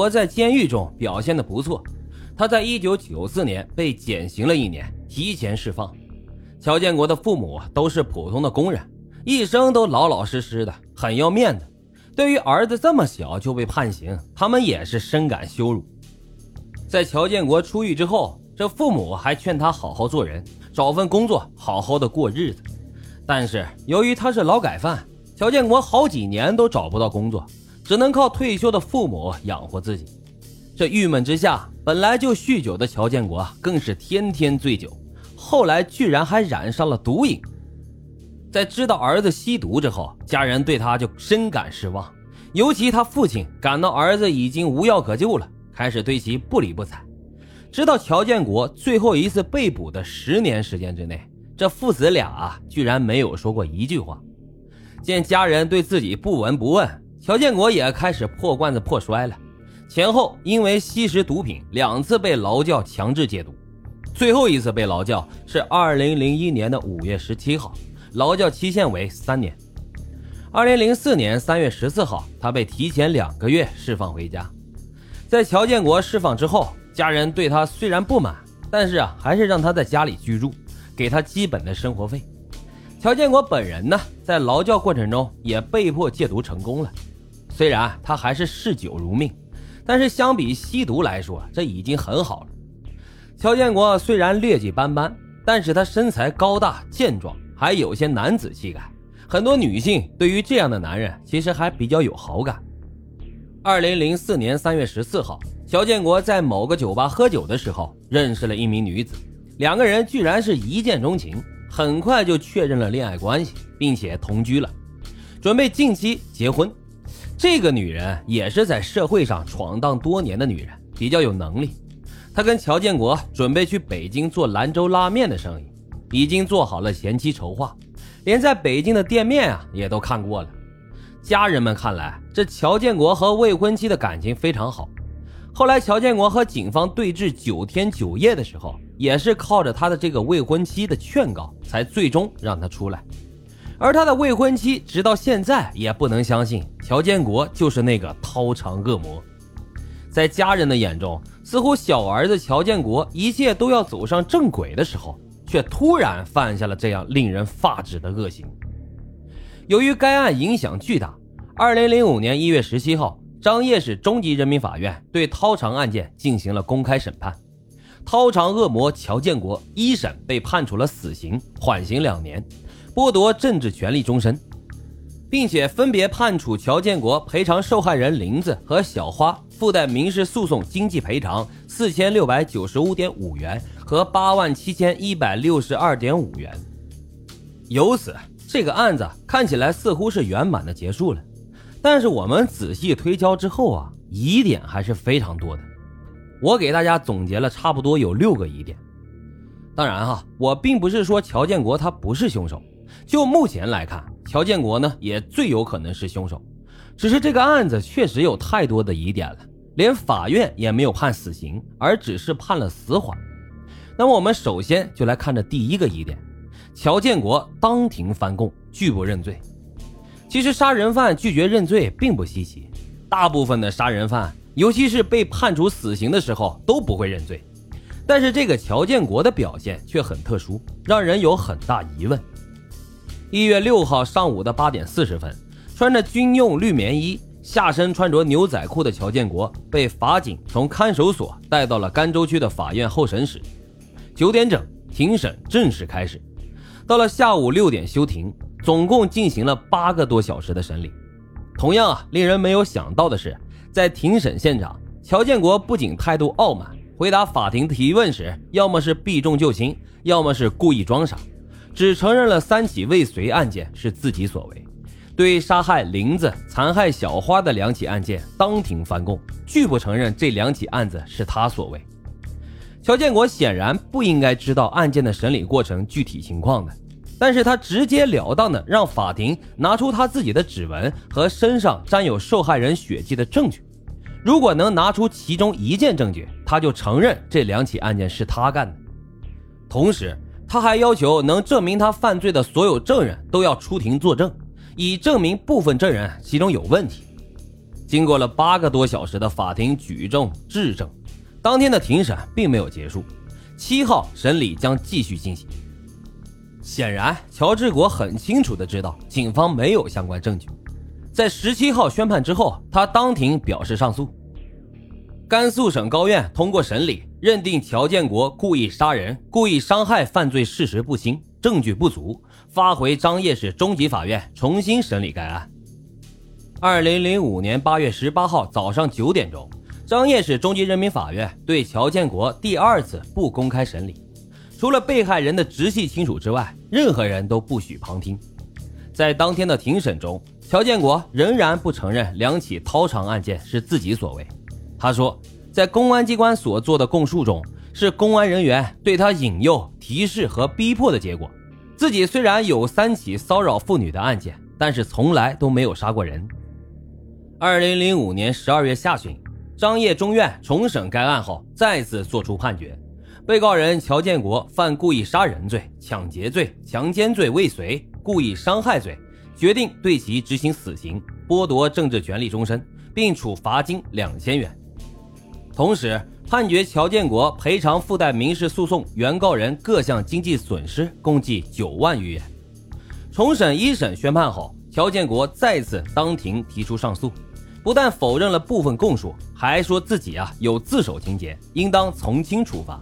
我在监狱中表现的不错，他在一九九四年被减刑了一年，提前释放。乔建国的父母都是普通的工人，一生都老老实实的，很要面子。对于儿子这么小就被判刑，他们也是深感羞辱。在乔建国出狱之后，这父母还劝他好好做人，找份工作，好好的过日子。但是由于他是劳改犯，乔建国好几年都找不到工作。只能靠退休的父母养活自己，这郁闷之下，本来就酗酒的乔建国更是天天醉酒，后来居然还染上了毒瘾。在知道儿子吸毒之后，家人对他就深感失望，尤其他父亲感到儿子已经无药可救了，开始对其不理不睬。直到乔建国最后一次被捕的十年时间之内，这父子俩啊，居然没有说过一句话。见家人对自己不闻不问。乔建国也开始破罐子破摔了，前后因为吸食毒品两次被劳教强制戒毒，最后一次被劳教是二零零一年的五月十七号，劳教期限为三年。二零零四年三月十四号，他被提前两个月释放回家。在乔建国释放之后，家人对他虽然不满，但是啊，还是让他在家里居住，给他基本的生活费。乔建国本人呢，在劳教过程中也被迫戒毒成功了。虽然他还是嗜酒如命，但是相比吸毒来说，这已经很好了。乔建国虽然劣迹斑斑，但是他身材高大健壮，还有些男子气概。很多女性对于这样的男人其实还比较有好感。二零零四年三月十四号，乔建国在某个酒吧喝酒的时候，认识了一名女子，两个人居然是一见钟情，很快就确认了恋爱关系，并且同居了，准备近期结婚。这个女人也是在社会上闯荡多年的女人，比较有能力。她跟乔建国准备去北京做兰州拉面的生意，已经做好了前期筹划，连在北京的店面啊也都看过了。家人们看来，这乔建国和未婚妻的感情非常好。后来，乔建国和警方对峙九天九夜的时候，也是靠着他的这个未婚妻的劝告，才最终让他出来。而他的未婚妻直到现在也不能相信乔建国就是那个掏肠恶魔，在家人的眼中，似乎小儿子乔建国一切都要走上正轨的时候，却突然犯下了这样令人发指的恶行。由于该案影响巨大，二零零五年一月十七号，张掖市中级人民法院对掏肠案件进行了公开审判，掏肠恶魔乔建国一审被判处了死刑，缓刑两年。剥夺政治权利终身，并且分别判处乔建国赔偿受害人林子和小花附带民事诉讼经济赔偿四千六百九十五点五元和八万七千一百六十二点五元。由此，这个案子看起来似乎是圆满的结束了。但是我们仔细推敲之后啊，疑点还是非常多的。我给大家总结了差不多有六个疑点。当然哈，我并不是说乔建国他不是凶手。就目前来看，乔建国呢也最有可能是凶手，只是这个案子确实有太多的疑点了，连法院也没有判死刑，而只是判了死缓。那么我们首先就来看这第一个疑点：乔建国当庭翻供，拒不认罪。其实杀人犯拒绝认罪并不稀奇，大部分的杀人犯，尤其是被判处死刑的时候都不会认罪，但是这个乔建国的表现却很特殊，让人有很大疑问。一月六号上午的八点四十分，穿着军用绿棉衣、下身穿着牛仔裤的乔建国被法警从看守所带到了甘州区的法院候审室。九点整，庭审正式开始。到了下午六点休庭，总共进行了八个多小时的审理。同样啊，令人没有想到的是，在庭审现场，乔建国不仅态度傲慢，回答法庭提问时，要么是避重就轻，要么是故意装傻。只承认了三起未遂案件是自己所为，对杀害林子、残害小花的两起案件当庭翻供，拒不承认这两起案子是他所为。乔建国显然不应该知道案件的审理过程具体情况的，但是他直截了当的让法庭拿出他自己的指纹和身上沾有受害人血迹的证据，如果能拿出其中一件证据，他就承认这两起案件是他干的，同时。他还要求能证明他犯罪的所有证人都要出庭作证，以证明部分证人其中有问题。经过了八个多小时的法庭举证质证，当天的庭审并没有结束。七号审理将继续进行。显然，乔治国很清楚的知道警方没有相关证据。在十七号宣判之后，他当庭表示上诉。甘肃省高院通过审理，认定乔建国故意杀人、故意伤害犯罪事实不清，证据不足，发回张掖市中级法院重新审理该案。二零零五年八月十八号早上九点钟，张掖市中级人民法院对乔建国第二次不公开审理，除了被害人的直系亲属之外，任何人都不许旁听。在当天的庭审中，乔建国仍然不承认两起掏肠案件是自己所为。他说，在公安机关所做的供述中，是公安人员对他引诱、提示和逼迫的结果。自己虽然有三起骚扰妇女的案件，但是从来都没有杀过人。二零零五年十二月下旬，张掖中院重审该案后，再次作出判决：被告人乔建国犯故意杀人罪、抢劫罪、强奸罪未遂、故意伤害罪，决定对其执行死刑，剥夺政治权利终身，并处罚金两千元。同时，判决乔建国赔偿附带民事诉讼原告人各项经济损失共计九万余元。重审一审宣判后，乔建国再次当庭提出上诉。不但否认了部分供述，还说自己啊有自首情节，应当从轻处罚。